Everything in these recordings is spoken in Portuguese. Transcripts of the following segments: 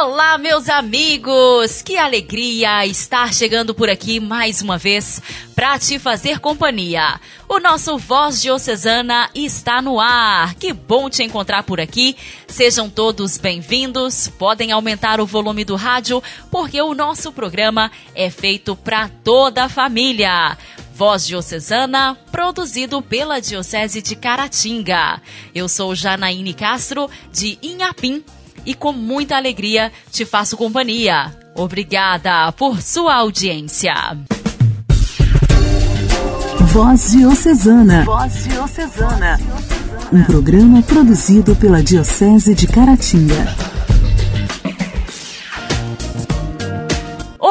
Olá, meus amigos! Que alegria estar chegando por aqui mais uma vez para te fazer companhia. O nosso Voz Diocesana está no ar. Que bom te encontrar por aqui. Sejam todos bem-vindos. Podem aumentar o volume do rádio, porque o nosso programa é feito para toda a família. Voz Diocesana, produzido pela Diocese de Caratinga. Eu sou Janaíne Castro, de Inhapim, e com muita alegria te faço companhia. Obrigada por sua audiência. Voz Diocesana. Voz Diocesana. Um programa produzido pela Diocese de Caratinga.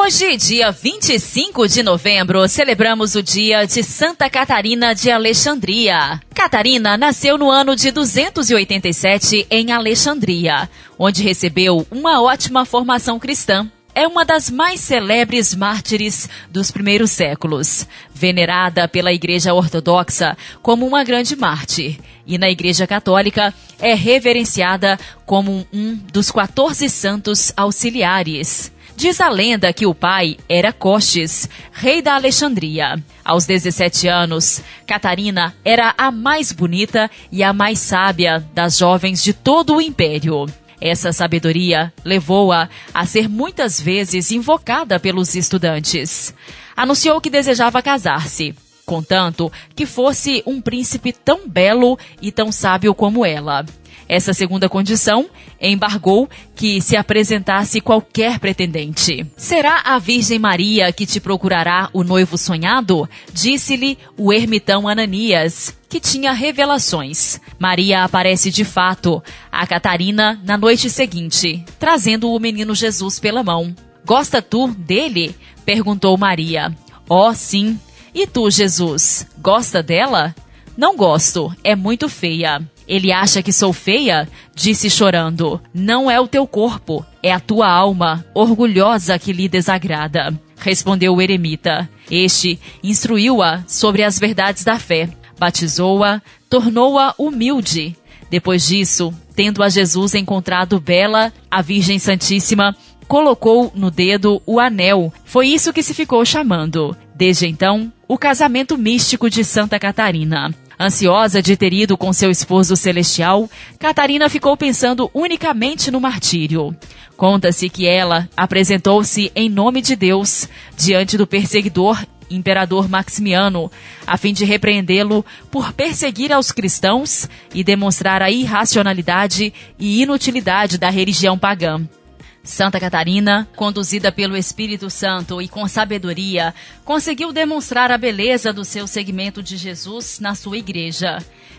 Hoje, dia 25 de novembro, celebramos o dia de Santa Catarina de Alexandria. Catarina nasceu no ano de 287 em Alexandria, onde recebeu uma ótima formação cristã é uma das mais celebres mártires dos primeiros séculos, venerada pela Igreja Ortodoxa como uma grande mártir, e na Igreja Católica é reverenciada como um dos 14 santos auxiliares. Diz a lenda que o pai era Costes, rei da Alexandria. Aos 17 anos, Catarina era a mais bonita e a mais sábia das jovens de todo o império. Essa sabedoria levou-a a ser muitas vezes invocada pelos estudantes. Anunciou que desejava casar-se, contanto que fosse um príncipe tão belo e tão sábio como ela. Essa segunda condição embargou que se apresentasse qualquer pretendente. Será a Virgem Maria que te procurará o noivo sonhado? Disse-lhe o ermitão Ananias, que tinha revelações. Maria aparece de fato a Catarina na noite seguinte, trazendo o menino Jesus pela mão. Gosta tu dele? perguntou Maria. Oh, sim. E tu, Jesus, gosta dela? Não gosto, é muito feia. Ele acha que sou feia? Disse chorando. Não é o teu corpo, é a tua alma, orgulhosa que lhe desagrada. Respondeu o eremita. Este instruiu-a sobre as verdades da fé, batizou-a, tornou-a humilde. Depois disso, tendo a Jesus encontrado bela, a Virgem Santíssima colocou no dedo o anel. Foi isso que se ficou chamando. Desde então, o casamento místico de Santa Catarina. Ansiosa de ter ido com seu esposo celestial, Catarina ficou pensando unicamente no martírio. Conta-se que ela apresentou-se em nome de Deus diante do perseguidor imperador Maximiano, a fim de repreendê-lo por perseguir aos cristãos e demonstrar a irracionalidade e inutilidade da religião pagã. Santa Catarina, conduzida pelo Espírito Santo e com sabedoria, conseguiu demonstrar a beleza do seu segmento de Jesus na sua igreja.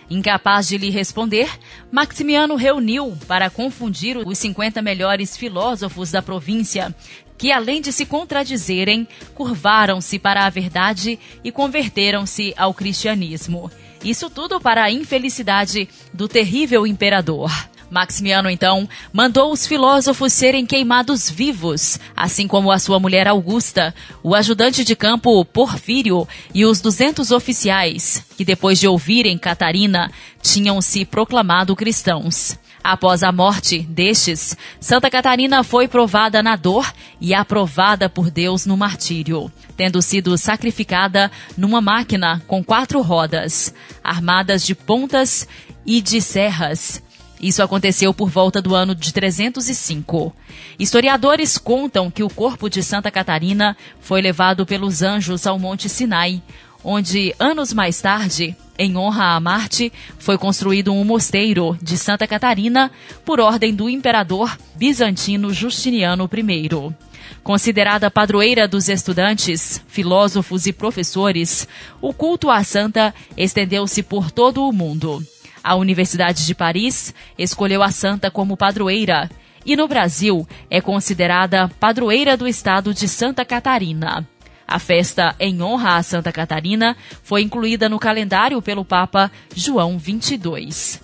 Incapaz de lhe responder, Maximiano reuniu para confundir os 50 melhores filósofos da província, que além de se contradizerem, curvaram-se para a verdade e converteram-se ao cristianismo. Isso tudo para a infelicidade do terrível imperador. Maximiano, então, mandou os filósofos serem queimados vivos, assim como a sua mulher Augusta, o ajudante de campo Porfírio e os 200 oficiais, que depois de ouvirem Catarina, tinham se proclamado cristãos. Após a morte destes, Santa Catarina foi provada na dor e aprovada por Deus no martírio, tendo sido sacrificada numa máquina com quatro rodas, armadas de pontas e de serras, isso aconteceu por volta do ano de 305. Historiadores contam que o corpo de Santa Catarina foi levado pelos anjos ao Monte Sinai, onde, anos mais tarde, em honra a Marte, foi construído um mosteiro de Santa Catarina por ordem do imperador bizantino Justiniano I. Considerada padroeira dos estudantes, filósofos e professores, o culto à santa estendeu-se por todo o mundo. A Universidade de Paris escolheu a santa como padroeira e no Brasil é considerada padroeira do estado de Santa Catarina. A festa em honra a Santa Catarina foi incluída no calendário pelo Papa João 22.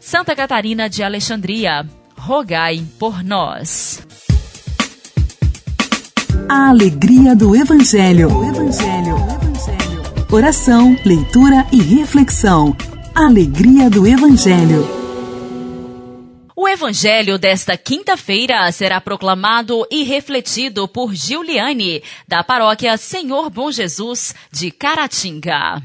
Santa Catarina de Alexandria, rogai por nós. A alegria do Evangelho. Evangelho. Evangelho. Oração, leitura e reflexão. Alegria do Evangelho. O Evangelho desta quinta-feira será proclamado e refletido por Giuliane, da paróquia Senhor Bom Jesus, de Caratinga.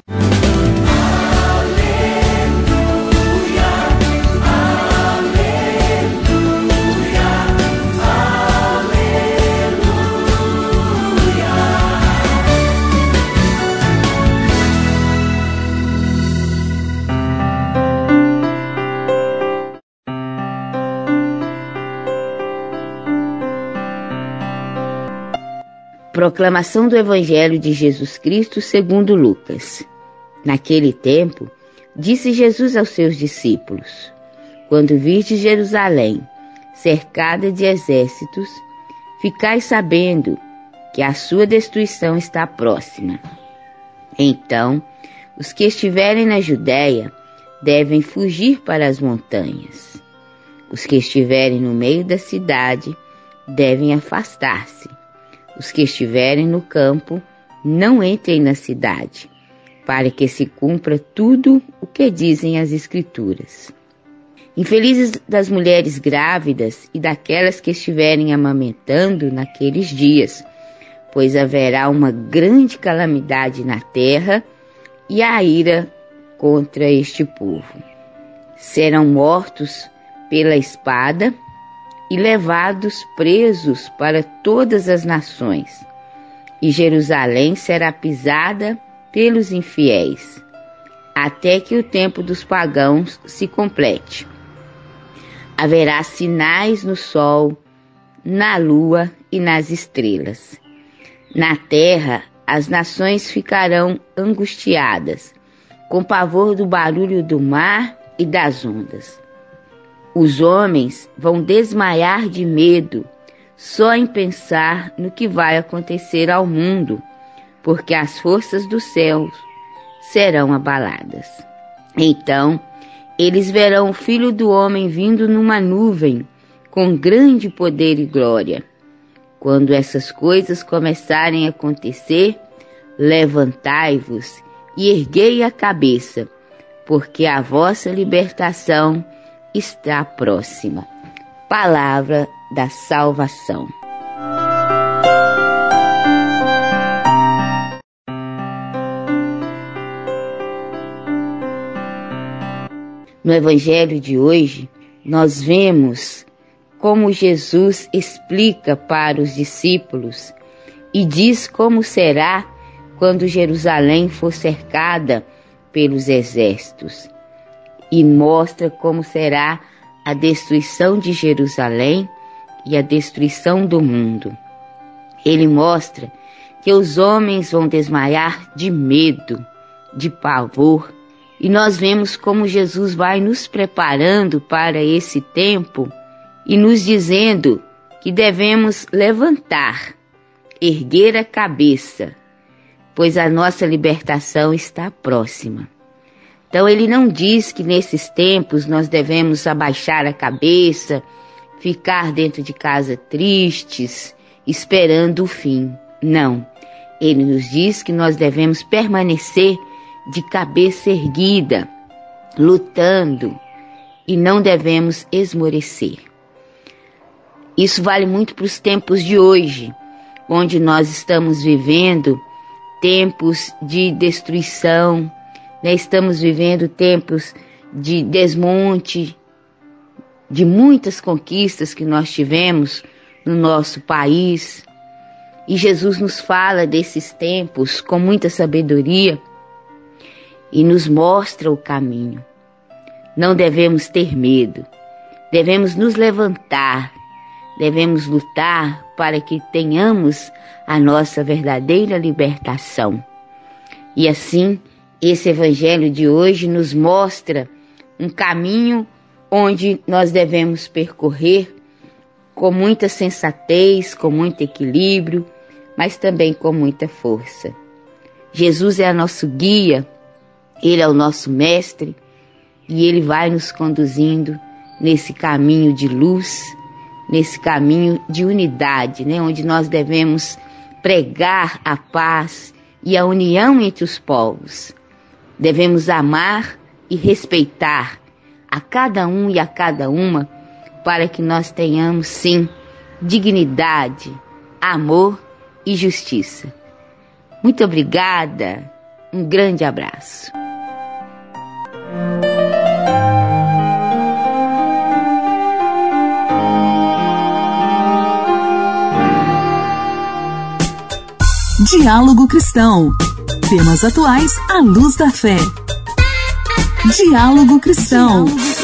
Proclamação do Evangelho de Jesus Cristo segundo Lucas. Naquele tempo, disse Jesus aos seus discípulos: Quando virdes Jerusalém cercada de exércitos, ficai sabendo que a sua destruição está próxima. Então, os que estiverem na Judéia devem fugir para as montanhas. Os que estiverem no meio da cidade devem afastar-se os que estiverem no campo, não entrem na cidade, para que se cumpra tudo o que dizem as Escrituras. Infelizes das mulheres grávidas e daquelas que estiverem amamentando naqueles dias, pois haverá uma grande calamidade na terra e a ira contra este povo. Serão mortos pela espada e levados presos para todas as nações. E Jerusalém será pisada pelos infiéis, até que o tempo dos pagãos se complete. Haverá sinais no sol, na lua e nas estrelas. Na terra, as nações ficarão angustiadas, com pavor do barulho do mar e das ondas. Os homens vão desmaiar de medo só em pensar no que vai acontecer ao mundo, porque as forças dos céus serão abaladas. Então, eles verão o Filho do Homem vindo numa nuvem, com grande poder e glória. Quando essas coisas começarem a acontecer, levantai-vos e erguei a cabeça, porque a vossa libertação está próxima. Palavra da salvação. No Evangelho de hoje, nós vemos como Jesus explica para os discípulos e diz como será quando Jerusalém for cercada pelos exércitos e mostra como será a destruição de Jerusalém e a destruição do mundo. Ele mostra que os homens vão desmaiar de medo, de pavor, e nós vemos como Jesus vai nos preparando para esse tempo e nos dizendo que devemos levantar, erguer a cabeça, pois a nossa libertação está próxima. Então ele não diz que nesses tempos nós devemos abaixar a cabeça, ficar dentro de casa tristes, esperando o fim. Não. Ele nos diz que nós devemos permanecer de cabeça erguida, lutando, e não devemos esmorecer. Isso vale muito para os tempos de hoje, onde nós estamos vivendo tempos de destruição, né? Estamos vivendo tempos de desmonte, de muitas conquistas que nós tivemos no nosso país. E Jesus nos fala desses tempos com muita sabedoria e nos mostra o caminho. Não devemos ter medo, devemos nos levantar, devemos lutar para que tenhamos a nossa verdadeira libertação. E assim esse evangelho de hoje nos mostra um caminho onde nós devemos percorrer com muita sensatez, com muito equilíbrio, mas também com muita força. Jesus é nosso guia, ele é o nosso mestre e ele vai nos conduzindo nesse caminho de luz, nesse caminho de unidade, né, onde nós devemos pregar a paz e a união entre os povos. Devemos amar e respeitar a cada um e a cada uma para que nós tenhamos, sim, dignidade, amor e justiça. Muito obrigada, um grande abraço. Diálogo Cristão. Temas atuais à luz da fé. Diálogo Cristão. Diálogo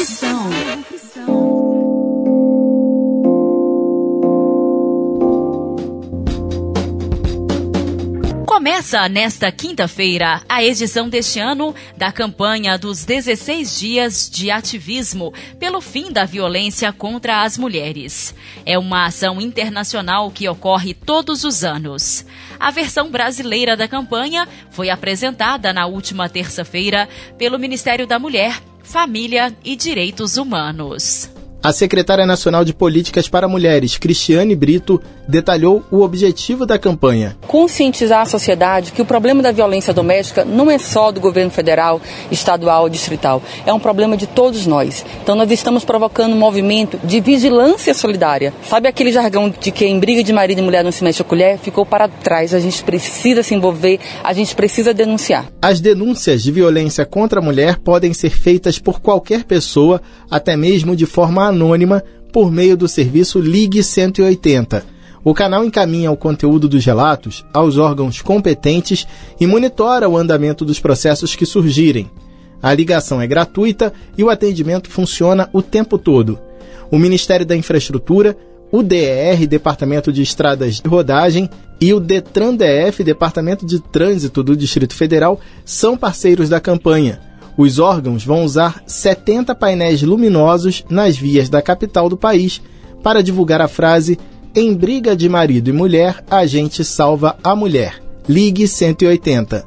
Começa nesta quinta-feira a edição deste ano da campanha dos 16 dias de ativismo pelo fim da violência contra as mulheres. É uma ação internacional que ocorre todos os anos. A versão brasileira da campanha foi apresentada na última terça-feira pelo Ministério da Mulher, Família e Direitos Humanos. A secretária nacional de Políticas para Mulheres, Cristiane Brito, detalhou o objetivo da campanha. Conscientizar a sociedade que o problema da violência doméstica não é só do governo federal, estadual ou distrital, é um problema de todos nós. Então nós estamos provocando um movimento de vigilância solidária. Sabe aquele jargão de que em briga de marido e mulher não se mexe a colher? Ficou para trás. A gente precisa se envolver, a gente precisa denunciar. As denúncias de violência contra a mulher podem ser feitas por qualquer pessoa, até mesmo de forma anônima, por meio do serviço Ligue 180 o canal encaminha o conteúdo dos relatos aos órgãos competentes e monitora o andamento dos processos que surgirem. A ligação é gratuita e o atendimento funciona o tempo todo. O Ministério da Infraestrutura, o DER, Departamento de Estradas de Rodagem, e o Detran DF, Departamento de Trânsito do Distrito Federal, são parceiros da campanha. Os órgãos vão usar 70 painéis luminosos nas vias da capital do país para divulgar a frase em briga de marido e mulher, a gente salva a mulher. Ligue 180.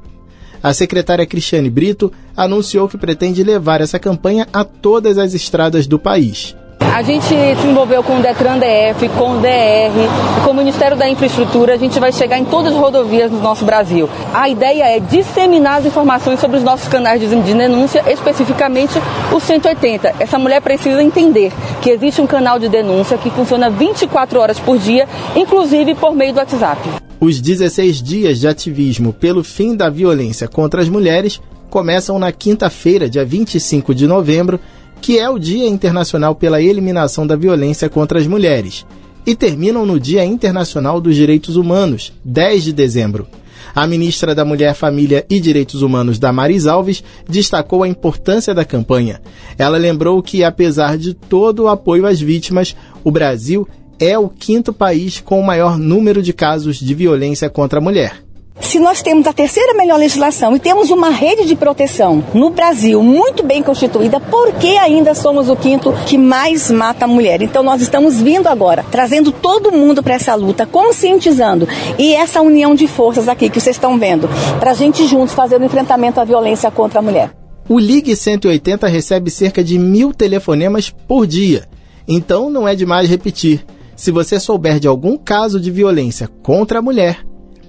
A secretária Cristiane Brito anunciou que pretende levar essa campanha a todas as estradas do país. A gente se envolveu com o Detran DF, com o DR, com o Ministério da Infraestrutura. A gente vai chegar em todas as rodovias do nosso Brasil. A ideia é disseminar as informações sobre os nossos canais de denúncia, especificamente o 180. Essa mulher precisa entender que existe um canal de denúncia que funciona 24 horas por dia, inclusive por meio do WhatsApp. Os 16 dias de ativismo pelo fim da violência contra as mulheres começam na quinta-feira, dia 25 de novembro, que é o Dia Internacional pela Eliminação da Violência contra as Mulheres, e terminam no Dia Internacional dos Direitos Humanos, 10 de dezembro. A ministra da Mulher, Família e Direitos Humanos, Damaris Alves, destacou a importância da campanha. Ela lembrou que, apesar de todo o apoio às vítimas, o Brasil é o quinto país com o maior número de casos de violência contra a mulher. Se nós temos a terceira melhor legislação e temos uma rede de proteção no Brasil muito bem constituída, por que ainda somos o quinto que mais mata a mulher? Então nós estamos vindo agora, trazendo todo mundo para essa luta, conscientizando e essa união de forças aqui que vocês estão vendo, para a gente juntos fazer o enfrentamento à violência contra a mulher. O Ligue 180 recebe cerca de mil telefonemas por dia. Então não é demais repetir. Se você souber de algum caso de violência contra a mulher,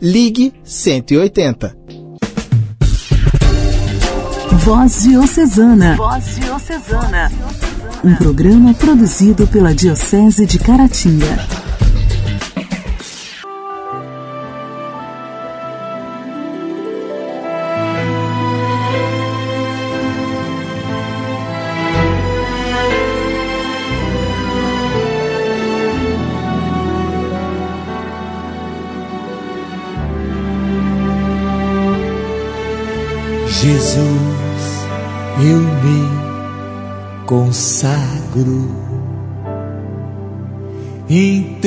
Ligue 180. Voz Diocesana. Voz Diocesana. Um programa produzido pela Diocese de Caratinga. Jesus, eu me consagro inteiramente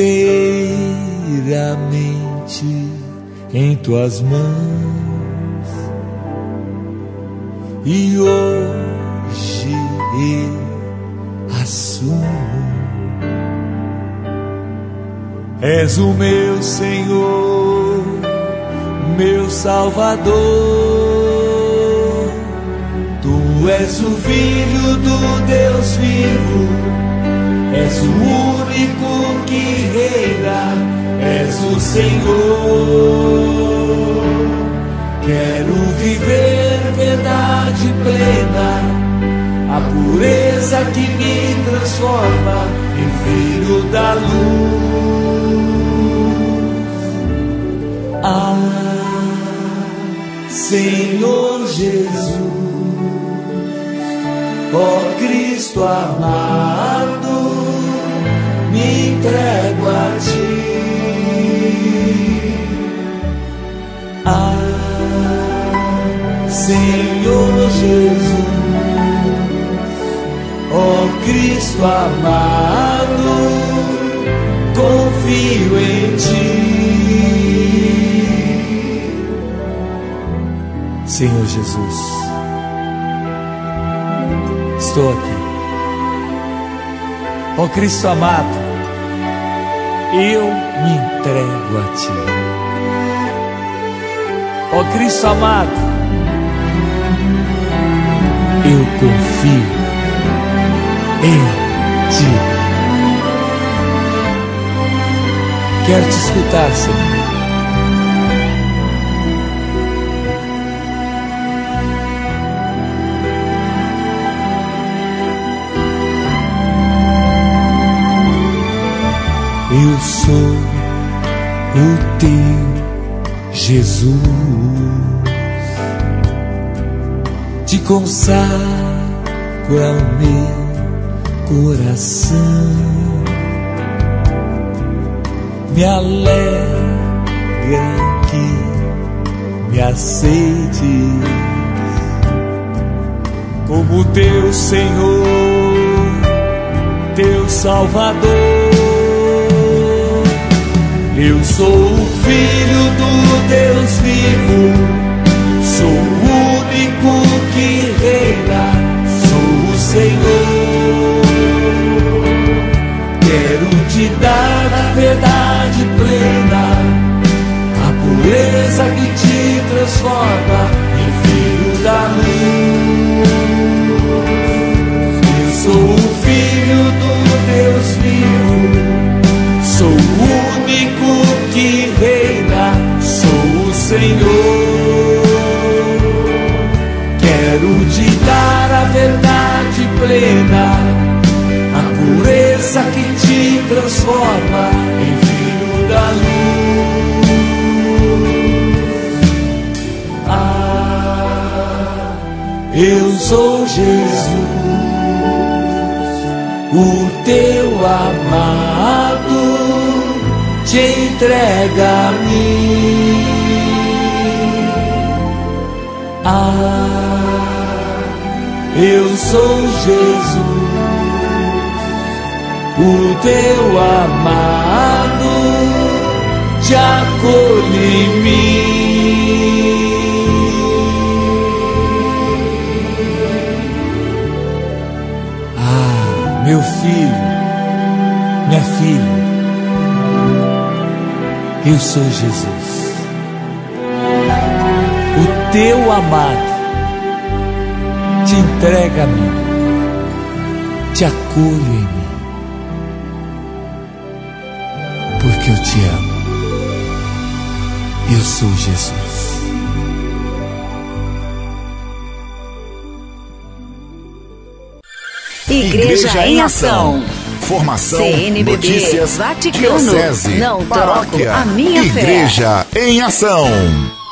em tuas mãos e hoje eu assumo. És o meu Senhor, meu Salvador Tu és o Filho do Deus vivo, és o único que reina, és o Senhor. Quero viver verdade plena, a pureza que me transforma em filho da luz. Ah, Senhor Jesus, ó Cristo amado, me entrego a ti. Ah, Senhor Jesus, ó Cristo amado, confio em ti. Senhor Jesus, estou aqui. Ó Cristo amado, eu me entrego a Ti. Ó Cristo amado, eu confio em Ti. Quero te escutar, Senhor. Eu sou o teu Jesus. Te consagro ao meu coração. Me alegra que me aceites como teu Senhor, teu Salvador. Eu sou o filho do Deus vivo, sou o único que reina, sou o Senhor. Quero te dar a verdade plena, a pureza que te transforma Senhor. Quero te dar a verdade plena, a pureza que te transforma em filho da luz. Ah, eu sou Jesus, o teu amado te entrega a mim. Ah, eu sou Jesus, o teu amado, te acolhe em mim. Ah, meu filho, minha filha. Eu sou Jesus, teu amado, te entrega a mim, te acolho em mim, porque eu te amo. Eu sou Jesus. Igreja, Igreja em Ação. Formação, CNBB, notícias, Vaticano, diocese, não paróquia, troco a minha Igreja fé. em Ação.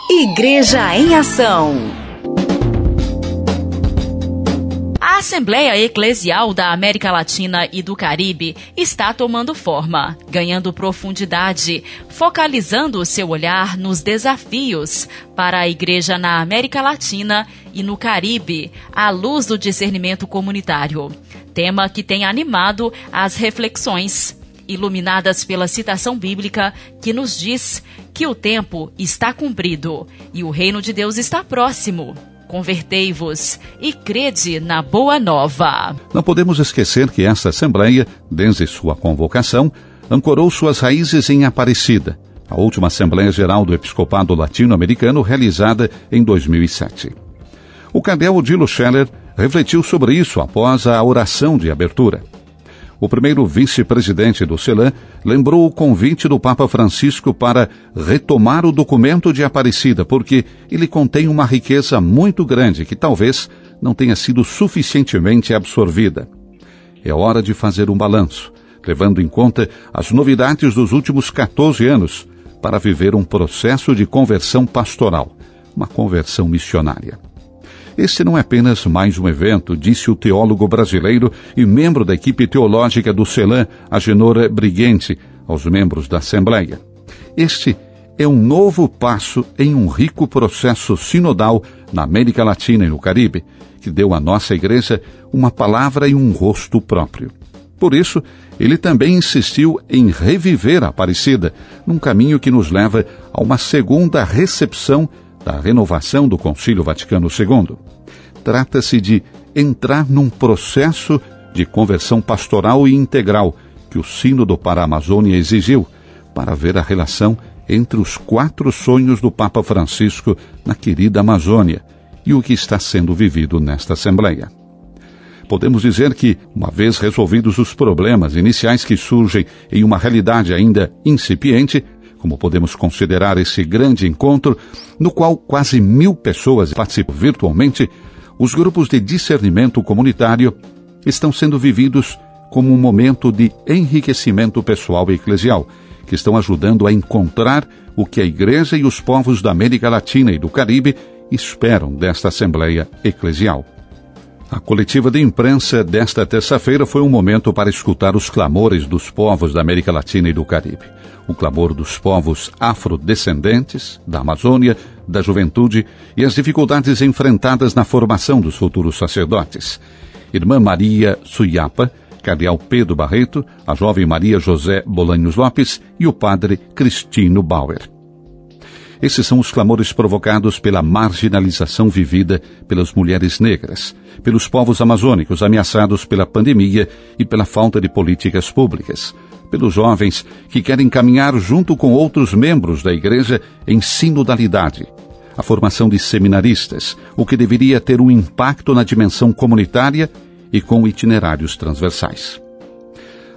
Igreja em Ação. A Assembleia Eclesial da América Latina e do Caribe está tomando forma, ganhando profundidade, focalizando seu olhar nos desafios para a Igreja na América Latina e no Caribe, à luz do discernimento comunitário. Tema que tem animado as reflexões, iluminadas pela citação bíblica que nos diz que o tempo está cumprido e o reino de Deus está próximo. Convertei-vos e crede na boa nova. Não podemos esquecer que essa Assembleia, desde sua convocação, ancorou suas raízes em Aparecida, a última Assembleia Geral do Episcopado Latino-Americano realizada em 2007. O Cadel Dilo Scheller refletiu sobre isso após a oração de abertura. O primeiro vice-presidente do CELAM lembrou o convite do Papa Francisco para retomar o documento de Aparecida, porque ele contém uma riqueza muito grande que talvez não tenha sido suficientemente absorvida. É hora de fazer um balanço, levando em conta as novidades dos últimos 14 anos, para viver um processo de conversão pastoral, uma conversão missionária. Este não é apenas mais um evento, disse o teólogo brasileiro e membro da equipe teológica do CELAM, Agenor Briguente, aos membros da Assembleia. Este é um novo passo em um rico processo sinodal na América Latina e no Caribe, que deu à nossa igreja uma palavra e um rosto próprio. Por isso, ele também insistiu em reviver a Aparecida, num caminho que nos leva a uma segunda recepção da renovação do Concílio Vaticano II. Trata-se de entrar num processo de conversão pastoral e integral que o Sínodo para a Amazônia exigiu para ver a relação entre os quatro sonhos do Papa Francisco na querida Amazônia e o que está sendo vivido nesta Assembleia. Podemos dizer que, uma vez resolvidos os problemas iniciais que surgem em uma realidade ainda incipiente, como podemos considerar esse grande encontro, no qual quase mil pessoas participam virtualmente, os grupos de discernimento comunitário estão sendo vividos como um momento de enriquecimento pessoal e eclesial, que estão ajudando a encontrar o que a Igreja e os povos da América Latina e do Caribe esperam desta Assembleia Eclesial. A coletiva de imprensa desta terça-feira foi um momento para escutar os clamores dos povos da América Latina e do Caribe. O clamor dos povos afrodescendentes, da Amazônia, da juventude e as dificuldades enfrentadas na formação dos futuros sacerdotes. Irmã Maria Suyapa, Cardeal Pedro Barreto, a jovem Maria José Bolanhos Lopes e o padre Cristino Bauer. Esses são os clamores provocados pela marginalização vivida pelas mulheres negras, pelos povos amazônicos ameaçados pela pandemia e pela falta de políticas públicas, pelos jovens que querem caminhar junto com outros membros da Igreja em sinodalidade, a formação de seminaristas, o que deveria ter um impacto na dimensão comunitária e com itinerários transversais.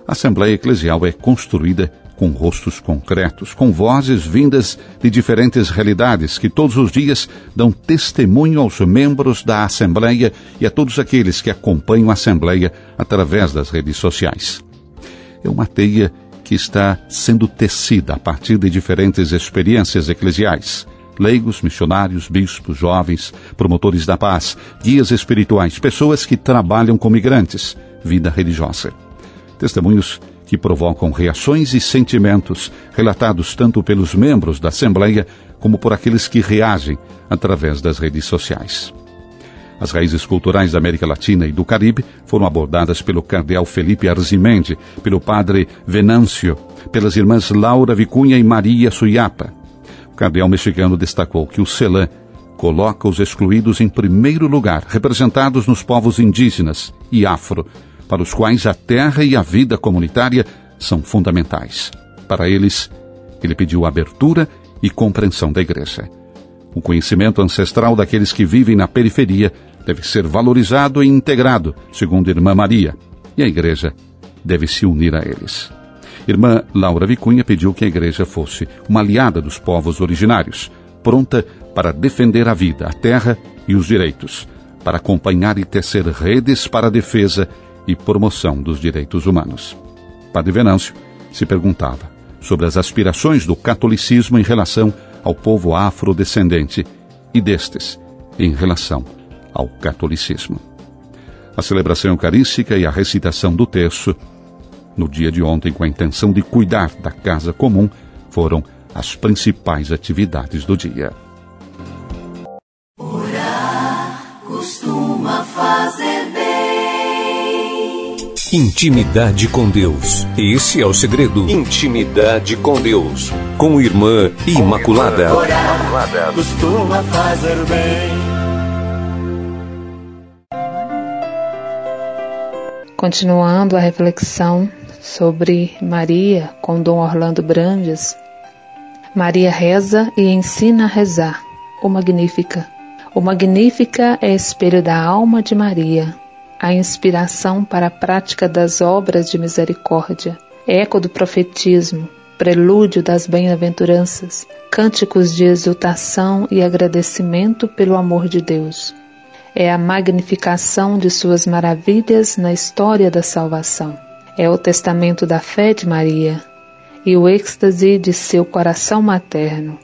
A Assembleia Eclesial é construída com rostos concretos, com vozes vindas de diferentes realidades que todos os dias dão testemunho aos membros da Assembleia e a todos aqueles que acompanham a Assembleia através das redes sociais. É uma teia que está sendo tecida a partir de diferentes experiências eclesiais. Leigos, missionários, bispos, jovens, promotores da paz, guias espirituais, pessoas que trabalham com migrantes, vida religiosa. Testemunhos que provocam reações e sentimentos relatados tanto pelos membros da Assembleia como por aqueles que reagem através das redes sociais. As raízes culturais da América Latina e do Caribe foram abordadas pelo cardeal Felipe Arzimendi, pelo padre Venâncio, pelas irmãs Laura Vicunha e Maria Suyapa. O cardeal mexicano destacou que o CELAM coloca os excluídos em primeiro lugar, representados nos povos indígenas e afro, para os quais a terra e a vida comunitária são fundamentais. Para eles, ele pediu abertura e compreensão da Igreja. O conhecimento ancestral daqueles que vivem na periferia deve ser valorizado e integrado, segundo Irmã Maria, e a Igreja deve se unir a eles. Irmã Laura Vicunha pediu que a Igreja fosse uma aliada dos povos originários, pronta para defender a vida, a terra e os direitos, para acompanhar e tecer redes para a defesa e promoção dos direitos humanos. Padre Venâncio se perguntava sobre as aspirações do catolicismo em relação ao povo afrodescendente e destes em relação ao catolicismo. A celebração eucarística e a recitação do terço, no dia de ontem, com a intenção de cuidar da casa comum, foram as principais atividades do dia. Orar costuma fazer Intimidade com Deus. Esse é o segredo. Intimidade com Deus. Com Irmã Imaculada. Orar costuma fazer bem. Continuando a reflexão sobre Maria com Dom Orlando Brandes, Maria reza e ensina a rezar. O Magnífica. O Magnífica é espelho da alma de Maria a inspiração para a prática das obras de misericórdia, eco do profetismo, prelúdio das bem-aventuranças, cânticos de exultação e agradecimento pelo amor de Deus. É a magnificação de suas maravilhas na história da salvação. É o testamento da fé de Maria e o êxtase de seu coração materno.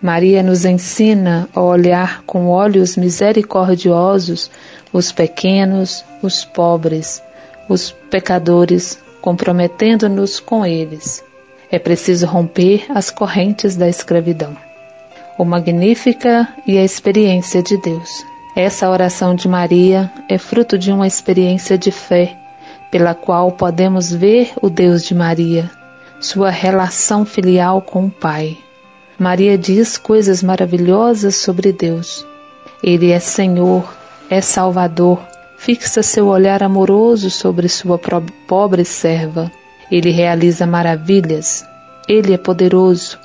Maria nos ensina a olhar com olhos misericordiosos os pequenos, os pobres, os pecadores, comprometendo-nos com eles. É preciso romper as correntes da escravidão. O Magnífica e a experiência de Deus. Essa oração de Maria é fruto de uma experiência de fé, pela qual podemos ver o Deus de Maria, sua relação filial com o Pai. Maria diz coisas maravilhosas sobre Deus. Ele é Senhor, é Salvador, fixa seu olhar amoroso sobre sua pobre serva. Ele realiza maravilhas. Ele é poderoso,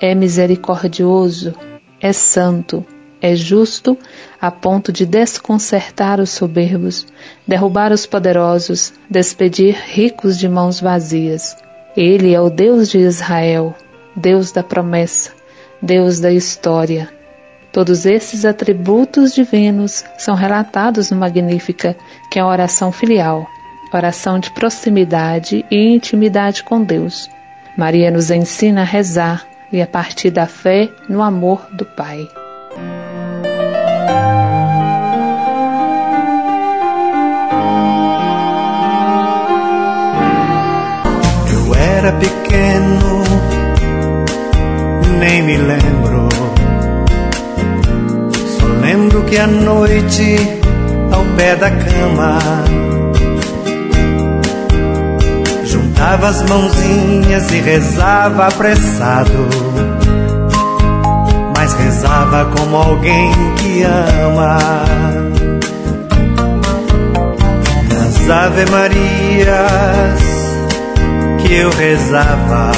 é misericordioso, é santo, é justo a ponto de desconcertar os soberbos, derrubar os poderosos, despedir ricos de mãos vazias. Ele é o Deus de Israel, Deus da promessa, Deus da história. Todos esses atributos divinos são relatados no Magnífica, que é a oração filial, oração de proximidade e intimidade com Deus. Maria nos ensina a rezar e a partir da fé no amor do Pai. Eu era pequeno, nem me lembro. Lembro que à noite, ao pé da cama, juntava as mãozinhas e rezava apressado. Mas rezava como alguém que ama. Nas Ave Marias que eu rezava,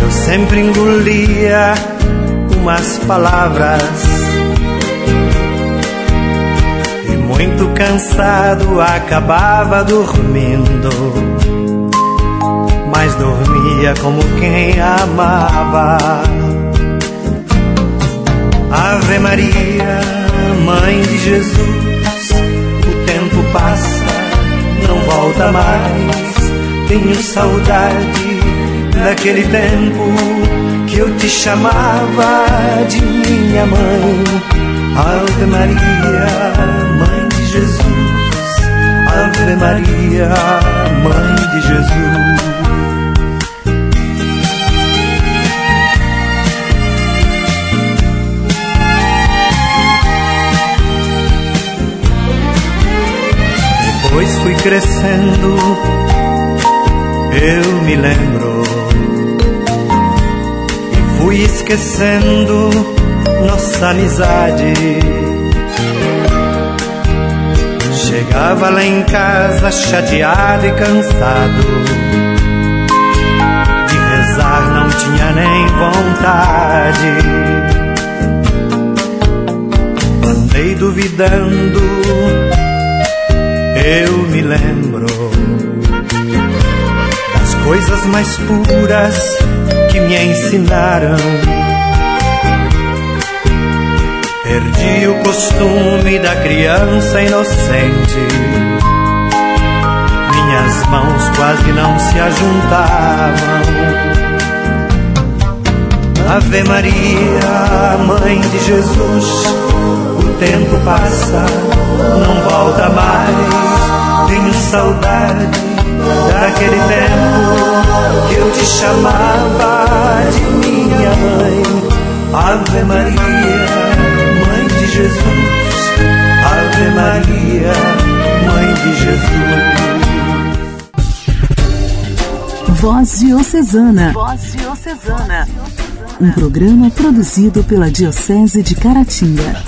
eu sempre engolia umas palavras muito cansado, acabava dormindo. Mas dormia como quem amava. Ave Maria, Mãe de Jesus, o tempo passa, não volta mais. Tenho saudade daquele tempo eu te chamava de minha mãe. Ave Maria, Mãe Jesus, Ave Maria, Mãe de Jesus. Depois fui crescendo, eu me lembro, fui esquecendo nossa amizade Chegava lá em casa chateado e cansado. De rezar não tinha nem vontade. Andei duvidando, eu me lembro das coisas mais puras que me ensinaram Perdi o costume da criança inocente. Minhas mãos quase não se ajuntavam. Ave Maria, Mãe de Jesus, o tempo passa, não volta mais. Tenho saudade daquele tempo eu te chamava de minha mãe. Ave Maria. Jesus, Ave Maria, Mãe de Jesus. Voz Diocesana. Voz Diocesana. Um programa produzido pela Diocese de Caratinga.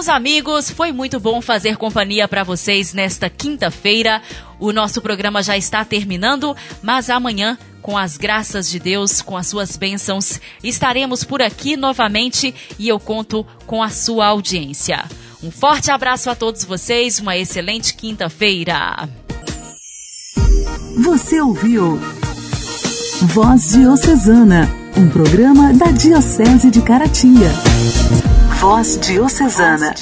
Meus amigos, foi muito bom fazer companhia para vocês nesta quinta-feira. O nosso programa já está terminando, mas amanhã, com as graças de Deus, com as suas bênçãos, estaremos por aqui novamente e eu conto com a sua audiência. Um forte abraço a todos vocês, uma excelente quinta-feira. Você ouviu Voz Diocesana, um programa da Diocese de Caratinga. Voz Diocesana.